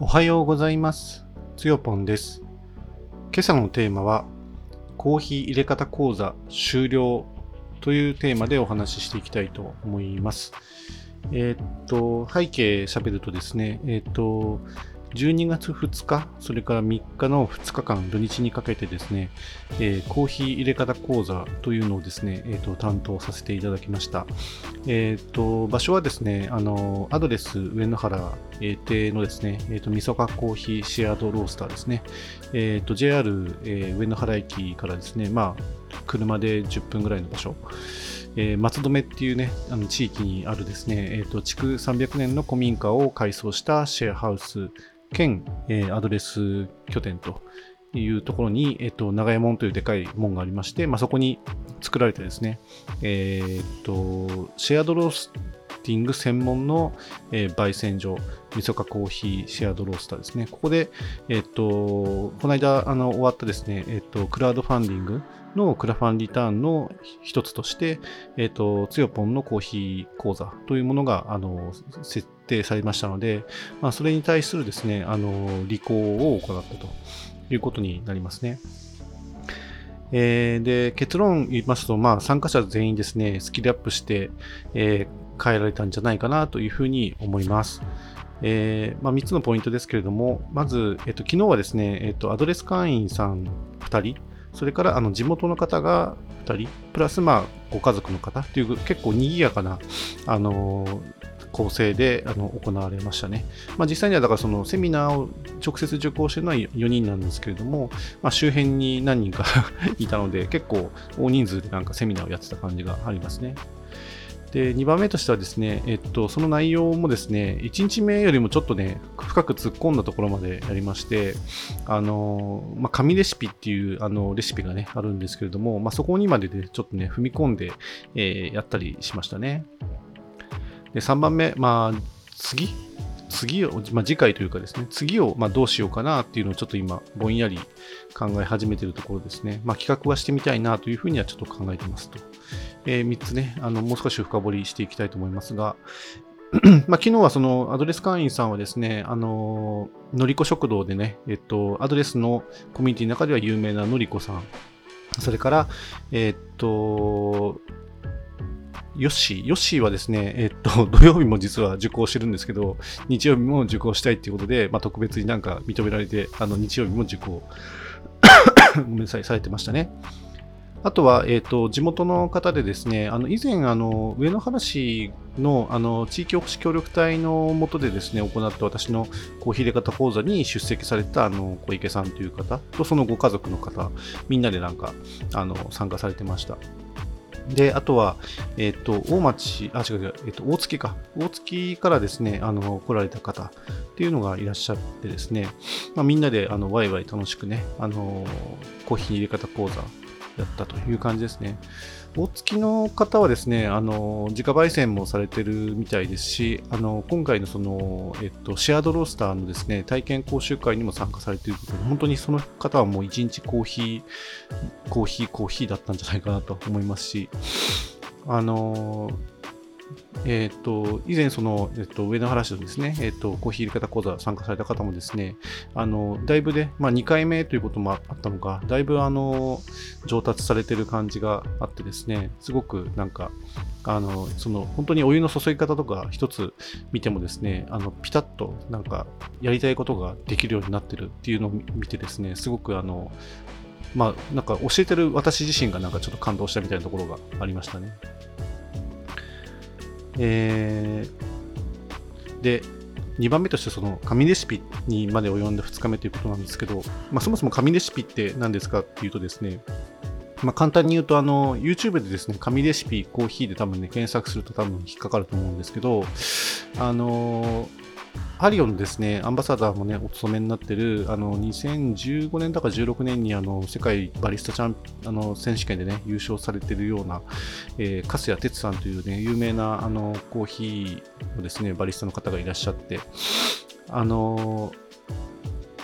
おはようございます。つよぽんです。今朝のテーマは、コーヒー入れ方講座終了というテーマでお話ししていきたいと思います。えーっと、背景喋るとですね、えーっと、12月2日、それから3日の2日間、土日にかけてですね、えーコーヒー入れ方講座というのをですね、えーっと、担当させていただきました。えーっと、場所はですね、あの、アドレス上野原えー邸のですね、えーっと、みそかコーヒーシェアードロースターですね。えーと、JR、えー上野原駅からですね、まあ、車で10分ぐらいの場所。えー松留っていうね、あの地域にあるですね、えーっと、築300年の古民家を改装したシェアハウス兼、えーアドレス拠点というところに、えっと、長屋門というでかい門がありまして、まあ、そこに作られてですね、えーっと、シェアドロースティング専門の、えー焙煎所、みそかコーヒーシェアドロースターですね。ここで、えっと、この間、あの、終わったですね、えっと、クラウドファンディングのクラファンリターンの一つとして、えっと、つよぽんのコーヒー講座というものが、あの、設定されましたので、まあ、それに対するですね、あの、履行を行ったということになりますね。えーで、結論言いますと、まあ、参加者全員ですね、スキルアップして、えー変えられたんじゃないかなというふうに思います。えーまあ、3つのポイントですけれども、まず、えっと、昨日はですね、えっと、アドレス会員さん2人、それからあの地元の方が2人、プラス、まあ、ご家族の方という結構賑やかな、あのー構成であの行われましたね。まあ、実際にはだからそのセミナーを直接受講してるのは4人なんですけれども、まあ、周辺に何人か いたので結構大人数でなんかセミナーをやってた感じがありますね。で2番目としてはですね、えっと、その内容もですね、1日目よりもちょっとね、深く突っ込んだところまでやりまして、あの、まあ、紙レシピっていうあのレシピがね、あるんですけれども、まあ、そこにまででちょっとね、踏み込んで、えーやったりしましたね。で、3番目、まあ、次？次を、まあ、次回というかですね、次をまどうしようかなっていうのをちょっと今、ぼんやり考え始めているところですね。まあ、企画はしてみたいなというふうにはちょっと考えてますと。え3つね、あのもう少し深掘りしていきたいと思いますが、まあ、昨日はそのアドレス会員さんはですね、あののりこ食堂でね、えっと、アドレスのコミュニティの中では有名なのりこさん、それから、えっと、ヨッシー。ヨッシーはですね、えっと、土曜日も実は受講してるんですけど、日曜日も受講したいっていうことで、まあ、特別になんか認められて、あの、日曜日も受講、ごめんなさい、されてましたね。あとは、えっ、と、地元の方でですね、あの、以前、あの、上野原市の、あの、地域おこし協力隊の下でですね、行った私のコーヒー入れ方講座に出席された、あの、小池さんという方と、そのご家族の方、みんなでなんか、あの、参加されてました。で、あとは、えっ、と、大町、あ、違う違う、えっ、と、大月か。大月からですね、あの、来られた方っていうのがいらっしゃってですね、まあ、みんなで、あの、ワイワイ楽しくね、あの、コーヒー入れ方講座やったという感じですね。大月の方はですね、あの、自家焙煎もされてるみたいですし、あの、今回のその、えっと、シェアドロースターのですね、体験講習会にも参加されているということで、本当にその方はもう一日コーヒー、コーヒー、コーヒーだったんじゃないかなと思いますし、あの、えっ、と、以前その、えっ、と、上野原市のですね、えっ、と、コーヒー入れ方講座参加された方もですね、あの、だいぶね、まあ2回目ということもあったのか、だいぶあの、上達されてる感じがあってですね、すごくなんか、あの、その、本当にお湯の注ぎ方とか一つ見てもですね、あの、ピタッとなんか、やりたいことができるようになってるっていうのを見てですね、すごくあの、まあ、なんか教えてる私自身がなんかちょっと感動したみたいなところがありましたね。えーで、2番目としてその紙レシピにまで及んだ2日目ということなんですけど、まあ、そもそも紙レシピって何ですかっていうとですね、まあ、簡単に言うとあの YouTube でですね紙レシピコーヒーで多分ね検索すると多分引っかかると思うんですけどあのハリオのですね、アンバサダーもね、お勤めになってる、あの、2015年だか16年に、あの、世界バリスタチャンあの選手権でね、優勝されてるような、えー、粕谷哲さんというね、有名な、あの、コーヒーのですね、バリスタの方がいらっしゃって、あの、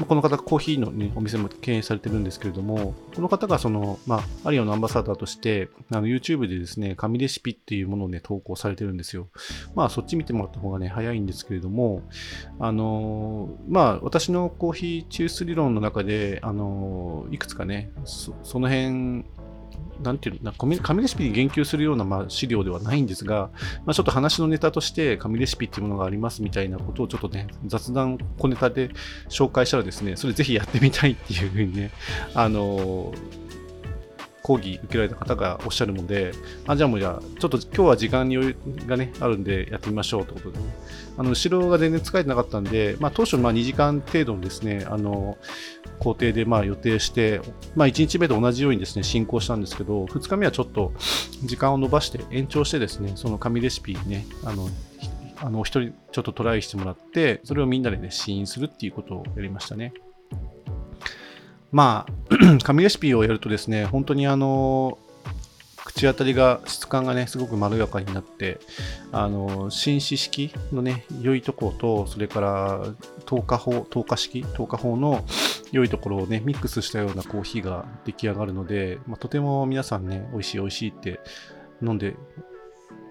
この方、コーヒーの、ね、お店も経営されてるんですけれども、この方がその、まあ、アリオのアンバサダーとして、あの YouTube でですね、紙レシピっていうものをね、投稿されてるんですよ。まあ、そっち見てもらった方がね、早いんですけれども、あのまあ、私のコーヒー抽出理論の中で、あのいくつかね、そその辺、なんていうの、紙レシピに言及するような、まあ、資料ではないんですが、まあ、ちょっと話のネタとして紙レシピっていうものがありますみたいなことをちょっとね、雑談小ネタで紹介したらですね、それぜひやってみたいっていうふうにね、あのー講義受けられた方がおっしゃるので、あじゃあもうじゃあ、ちょっと今日は時間に余裕がね、あるんでやってみましょうということで、ね、あの、後ろが全然使えてなかったんで、まあ当初まあ2時間程度のですね、あの、工程でまあ予定して、まあ1日目と同じようにですね、進行したんですけど、2日目はちょっと時間を延ばして延長してですね、その紙レシピね、あの、あの、一人ちょっとトライしてもらって、それをみんなでね、試飲するっていうことをやりましたね。まあ、紙レシピをやるとですね、本当にあの、口当たりが、質感がね、すごくまろやかになって、あの、紳士式のね、良いところと、それから、透過法、透過式、透過法の良いところをね、ミックスしたようなコーヒーが出来上がるので、まあ、とても皆さんね、美味しい美味しいって飲んで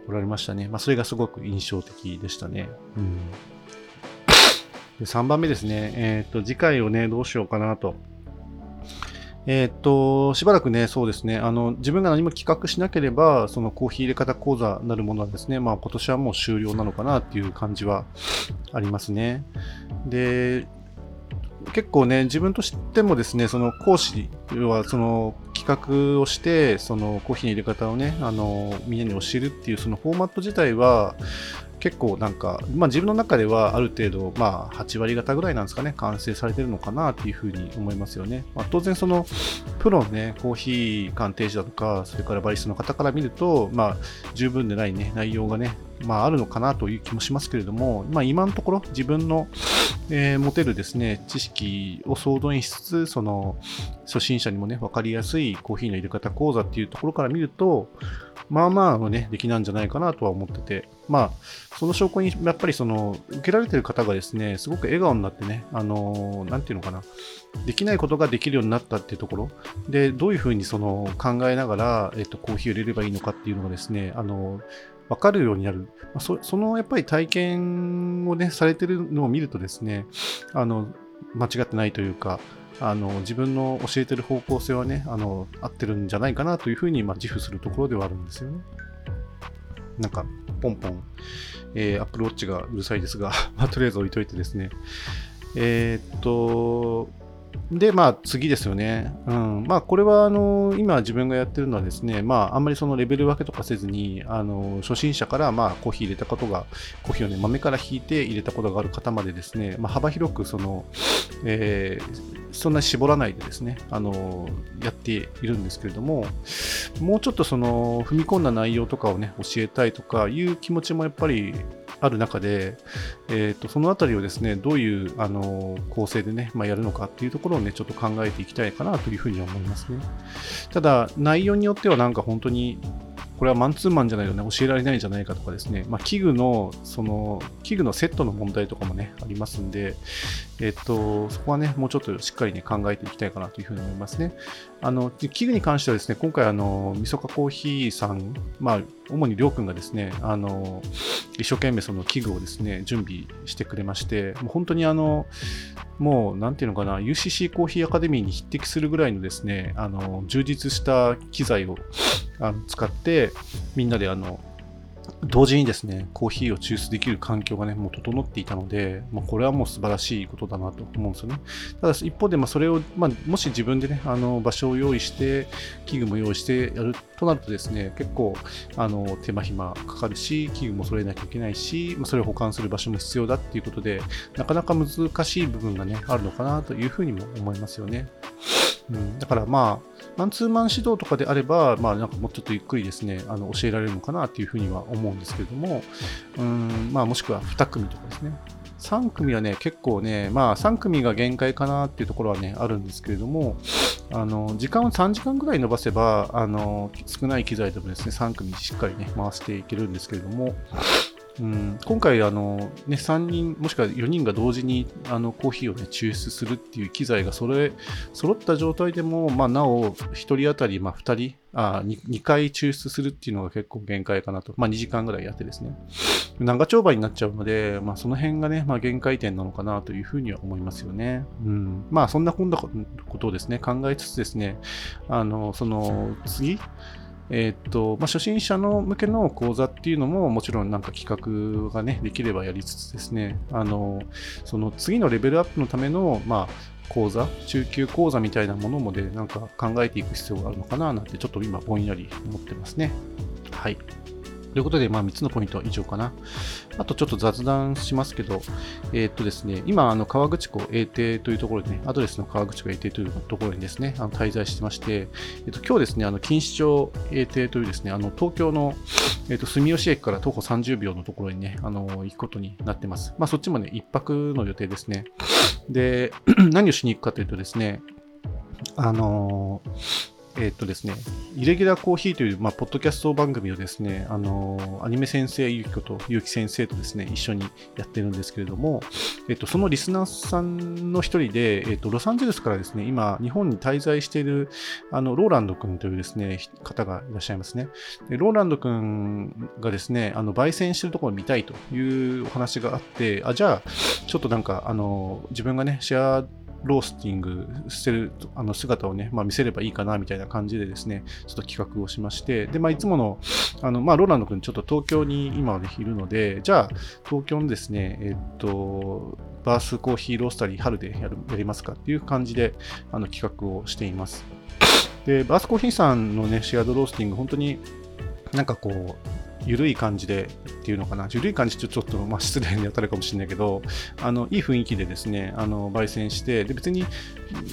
おられましたね。まあ、それがすごく印象的でしたね。うん。で3番目ですね、えっ、ー、と、次回をね、どうしようかなとえー、っと、しばらくね、そうですね、あの、自分が何も企画しなければ、そのコーヒー入れ方講座なるものはですね、まあ今年はもう終了なのかなっていう感じはありますね。で、結構ね、自分としてもですね、その講師はその企画をして、そのコーヒーの入れ方をね、あの、みんなに教えるっていうそのフォーマット自体は、結構なんか、まあ、自分の中ではある程度、まあ、8割方ぐらいなんですかね、完成されてるのかなっていうふうに思いますよね。まあ、当然、その、プロのね、コーヒー鑑定士だとか、それからバリスの方から見ると、まあ、十分でないね、内容がね、まあ、あるのかなという気もしますけれども、まあ、今のところ自分の、えー、持てるですね、知識を総動員しつつ、その、初心者にもね、分かりやすいコーヒーの入れ方講座っていうところから見ると、まあまあのね、出来なんじゃないかなとは思ってて、まあ、その証拠に、やっぱりその、受けられてる方がですね、すごく笑顔になってね、あの、なんていうのかな、できないことができるようになったっていうところ、で、どういうふうにその、考えながら、えっと、コーヒーを入れればいいのかっていうのがですね、あの、分かるようになる。そそのやっぱり体験をね、されてるのを見るとですね、あの、間違ってないというか、あの自分の教えてる方向性はね、あの合ってるんじゃないかなというふうに、まあ、自負するところではあるんですよね。なんか、ポンポン、えー、Apple Watch がうるさいですが まあ、とりあえず置いといてですね。えー、っと、で、まあ次ですよね。うん。まあこれはあの、今自分がやってるのはですね、まああんまりそのレベル分けとかせずに、あの、初心者からまあコーヒー入れたことが、コーヒーをね、豆から引いて入れたことがある方までですね、まあ幅広くその、えー、そんなに絞らないでですね、あの、やっているんですけれども、もうちょっとその、踏み込んだ内容とかをね、教えたいとかいう気持ちもやっぱりある中で、えーと、そのあたりをですねどういうあの構成でね、まあ、やるのかっていうところをねちょっと考えていきたいかなというふうに思いますね。ただ内容によってはなんか本当にこれはマンツーマンじゃないとね、教えられないんじゃないかとかですね、まあ、器具の、その、器具のセットの問題とかもね、ありますんで、えっと、そこはね、もうちょっとしっかりね、考えていきたいかなというふうに思いますね。あの、器具に関してはですね、今回、あの、みそかコーヒーさん、まあ、主にりょうくんがですね、あの、一生懸命その器具をですね、準備してくれまして、もう本当にあの、もう、なんていうのかな、UCC コーヒーアカデミーに匹敵するぐらいのですね、あの、充実した機材をあの使って、みんなであの、同時にですね、コーヒーを抽出できる環境がね、もう整っていたので、まあ、これはもう素晴らしいことだなと思うんですよね。ただ一方で、まあ、それを、まあ、もし自分でね、あの場所を用意して、器具も用意してやるとなるとですね、結構あの手間暇かかるし、器具も揃えなきゃいけないし、まあ、それを保管する場所も必要だっていうことで、なかなか難しい部分がね、あるのかなというふうにも思いますよね。うん、だからまあ、マンツーマン指導とかであれば、まあ、なんかもうちょっとゆっくりですね、あの教えられるのかなというふうには思うんですけれども、うんまあ、もしくは2組とかですね。3組はね、結構ね、まあ3組が限界かなっていうところはね、あるんですけれども、あの、時間を3時間ぐらい伸ばせば、あの、少ない機材でもですね、3組しっかりね、回していけるんですけれども、うん、今回あの、ね、3人もしくは4人が同時にあのコーヒーを、ね、抽出するっていう機材がそれ揃った状態でも、まあ、なお1人当たりまあ2人あ 2, 2回抽出するっていうのが結構限界かなと、まあ、2時間ぐらいやってですね。長丁場になっちゃうので、まあ、その辺がね、まあ、限界点なのかなというふうには思いますよね。うん、まあそんなこんなことをですね。考えつつですね。あのその次え、っと、まあ、初心者の向けの講座っていうのももちろんなんか企画がね、できればやりつつですね、あの、その次のレベルアップのための、まあ、講座、中級講座みたいなものもで、なんか考えていく必要があるのかななんて、ちょっと今ぼんやり思ってますね。はい。ということで、まあ、3つのポイントは以上かな。あとちょっと雑談しますけど、えー、っとですね、今、あの川口湖永定というところでね、アドレスの川口湖永定というところにですね、あの滞在してまして、えっと、今日ですね、あの錦糸町永定というですね、あの東京の、えっと、住吉駅から徒歩30秒のところにね、あの行くことになってます。まあ、そっちもね、1泊の予定ですね。で、何をしに行くかというとですね、あのーえっ、とですね、イレギュラーコーヒーという、まあ、ポッドキャスト番組をですね、あのアニメ先生ゆきことゆき先生とですね、一緒にやってるんですけれども、えっ、と、そのリスナーさんの一人で、えっ、と、ロサンゼルスからですね、今、日本に滞在している、あの、ローランド君というですね、方がいらっしゃいますね。でローランド君がですね、あの、焙煎してるところを見たいというお話があって、あ、じゃあ、ちょっとなんか、あの、自分がね、シェアロースティングしてるあの姿をね、まあ、見せればいいかなみたいな感じでですね、ちょっと企画をしまして、で、まあ、いつもの、あの、まあ、ローランド君ちょっと東京に今はね、いるので、じゃあ、東京のですね、えっと、バースコーヒーロースタリー春でやるやりますかっていう感じで、あの、企画をしています。で、バースコーヒーさんのね、シェアドロースティング、本当になんかこう、緩い感じでっていうのかな、緩い感じってちょっと、まあ、失礼に当たるかもしれないけど、あのいい雰囲気でですね、あの焙煎して、で別に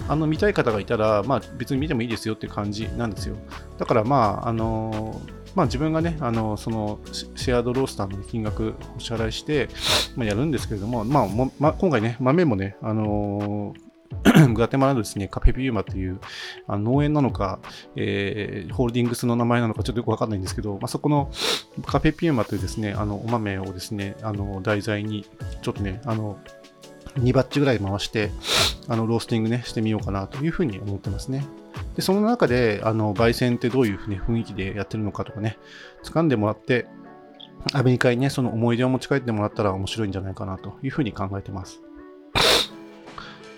あの見たい方がいたら、まあ、別に見てもいいですよっていう感じなんですよ。だから、まあ、あのまあ、自分がね、あのそのシェアードロースターの金額お支払いして、まあ、やるんですけれども、まあもま、今回ね、豆もね、あのー グアテマラのですね、カフェピューマというあの農園なのか、えー、ホールディングスの名前なのかちょっとよくわかんないんですけど、まあ、そこのカフェピューマというですね、あのお豆をですね、あの題材にちょっとね、あの2バッチぐらい回して、あのロースティングね、してみようかなというふうに思ってますね。で、その中で、あの、焙煎ってどういうふうに雰囲気でやってるのかとかね、掴んでもらって、アメリカにね、その思い出を持ち帰ってもらったら面白いんじゃないかなというふうに考えてます。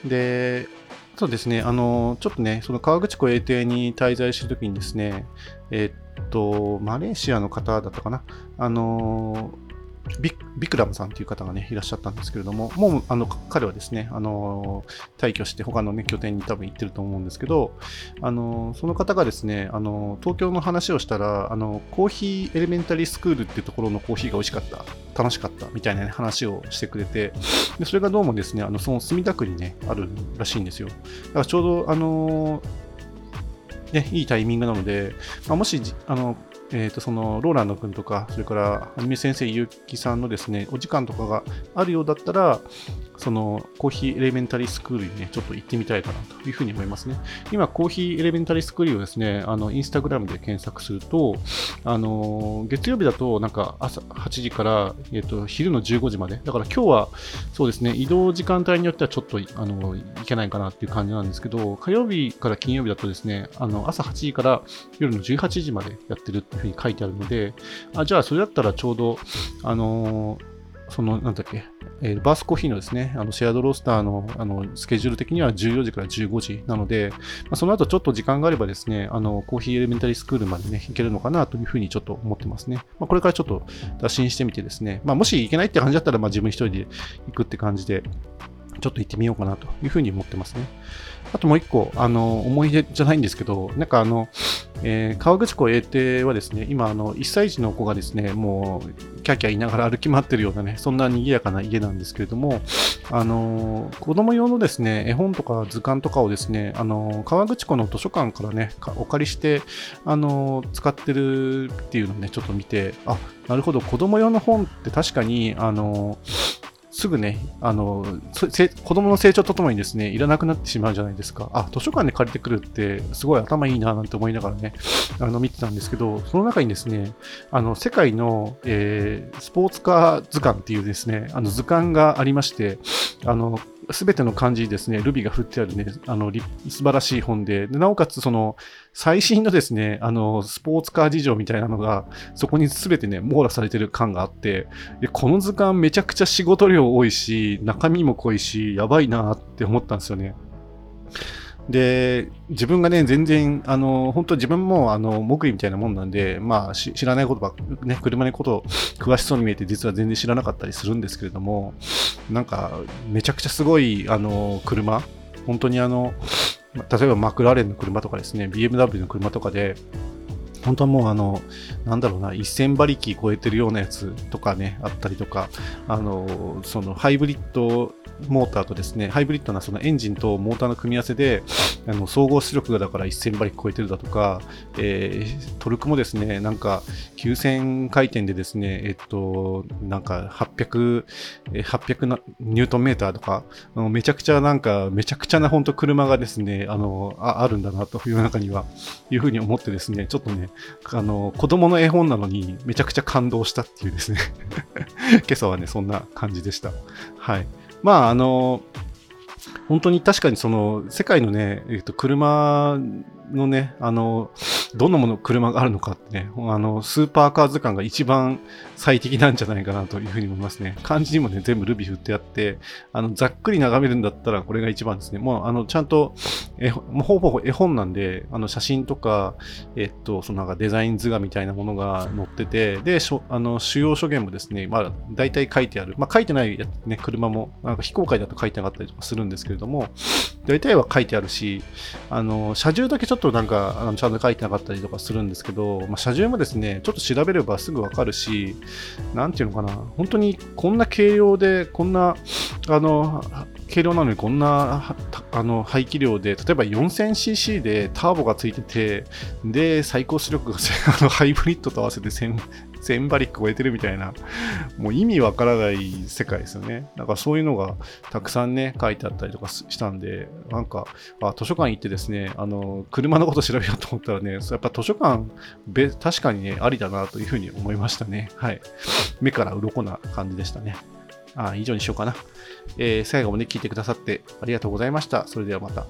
で、そうですね、あの、ちょっとね、その河口湖永定に滞在してるときにですね、えっと、マレーシアの方だったかな、あの、ビビクラムさんという方がね、いらっしゃったんですけれども、もう、あの、彼はですね、あの、退去して他のね、拠点に多分行ってると思うんですけど、あの、その方がですね、あの、東京の話をしたら、あの、コーヒーエレメンタリースクールっていうところのコーヒーが美味しかった、楽しかったみたいな、ね、話をしてくれて、でそれがどうもですね、あの、その墨田区にね、あるらしいんですよ。だからちょうど、あの、ね、いいタイミングなので、まあ、もし、あの、えー、とそのローランド君とか、それからアニメ先生ゆうきさんのですね、お時間とかがあるようだったら、そのコーヒーエレメンタリースクールにね、ちょっと行ってみたいかなというふうに思いますね。今、コーヒーエレメンタリースクールをですね、あの、インスタグラムで検索すると、あの、月曜日だとなんか朝8時から、えっ、と、昼の15時まで。だから今日は、そうですね、移動時間帯によってはちょっと、あの、いけないかなっていう感じなんですけど、火曜日から金曜日だとですね、あの、朝8時から夜の18時までやってるっていうふうに書いてあるので、あ、じゃあそれだったらちょうど、あのその、なんだっけ、えー、バースコーヒーのですね、あのシェアドロースターのあのスケジュール的には14時から15時なので、まあ、その後ちょっと時間があればですね、あのコーヒーエレメンタリースクールまでね、行けるのかなというふうにちょっと思ってますね。まあ、これからちょっと打診してみてですね、まあ、もし行けないって感じだったら、まあ、自分一人で行くって感じで、ちょっと行ってみようかなというふうに思ってますね。あともう一個、あの、思い出じゃないんですけど、なんかあの、えー、川口湖永定はですね、今、あの、1歳児の子がですね、もう、キャキャ言いながら歩き回ってるようなね、そんな賑やかな家なんですけれども、あの、子供用のですね、絵本とか図鑑とかをですね、あの、川口湖の図書館からね、お借りして、あの、使ってるっていうのをね、ちょっと見て、あ、なるほど、子供用の本って確かに、あの、すぐね、あの、子供の成長とともにですね、いらなくなってしまうじゃないですか。あ、図書館で借りてくるって、すごい頭いいななんて思いながらね、あの、見てたんですけど、その中にですね、あの、世界の、えー、スポーツカー図鑑っていうですね、あの図鑑がありまして、あの、すべての漢字ですね、ルビが振ってあるね、あの、素晴らしい本で、でなおかつその、最新のですね、あの、スポーツカー事情みたいなのが、そこにすべてね、網羅されてる感があって、で、この図鑑めちゃくちゃ仕事量多いし、中身も濃いし、やばいなって思ったんですよね。で、自分がね、全然、あの、本当自分も、あの、目利みたいなもんなんで、まあ、知らないことばね、車のこと詳しそうに見えて、実は全然知らなかったりするんですけれども、なんか、めちゃくちゃすごい、あの、車、本当にあの、例えばマクラーレンの車とかですね、BMW の車とかで、本当はもうあの、なんだろうな、1000馬力超えてるようなやつとかね、あったりとか、あの、そのハイブリッドモーターとですね、ハイブリッドなそのエンジンとモーターの組み合わせで、あの総合出力がだから1000馬力超えてるだとか、えー、トルクもですね、なんか9000回転でですね、えっと、なんか800、800ニュートンメーターとかあの、めちゃくちゃなんか、めちゃくちゃな本当車がですね、あの、ああるんだなという中には、いうふうに思ってですね、ちょっとね、あの、子供の絵本なのにめちゃくちゃ感動したっていうですね 今朝はね、そんな感じでした。はい。まあ、あの、本当に確かにその世界のね、えっと、車のね、あの、どんなもの、車があるのかってね、あの、スーパーカー図鑑が一番最適なんじゃないかなというふうに思いますね。漢字にもね、全部ルビー振ってあって、あの、ざっくり眺めるんだったらこれが一番ですね。もう、あの、ちゃんと、え、もうほぼほぼ絵本なんで、あの、写真とか、えっと、そのなんかデザイン図画みたいなものが載ってて、で、しょあの、主要書言もですね、まあ、大体書いてある。まあ、書いてないやね、車も、なんか非公開だと書いてなかったりとかするんですけれども、大体は書いてあるし、あの、車重だけちょっとなんか、あのちゃんと書いてなかったったりとかするんですけど、まあ、車重もですね、ちょっと調べればすぐわかるし、何ていうのかな、本当にこんな軽量で、こんな、あの、軽量なのにこんなあの排気量で、例えば 4000cc でターボがついてて、で、最高出力があのハイブリッドと合わせて1000馬力超えてるみたいな、もう意味わからない世界ですよね。だからそういうのがたくさんね、書いてあったりとかしたんで、なんか、あ図書館行ってですね、あの、車のこと調べようと思ったらね、やっぱ図書館、確かにね、ありだなというふうに思いましたね。はい。目から鱗な感じでしたね。あ以上にしようかな。えー、最後まで聞いてくださってありがとうございました。それではまた。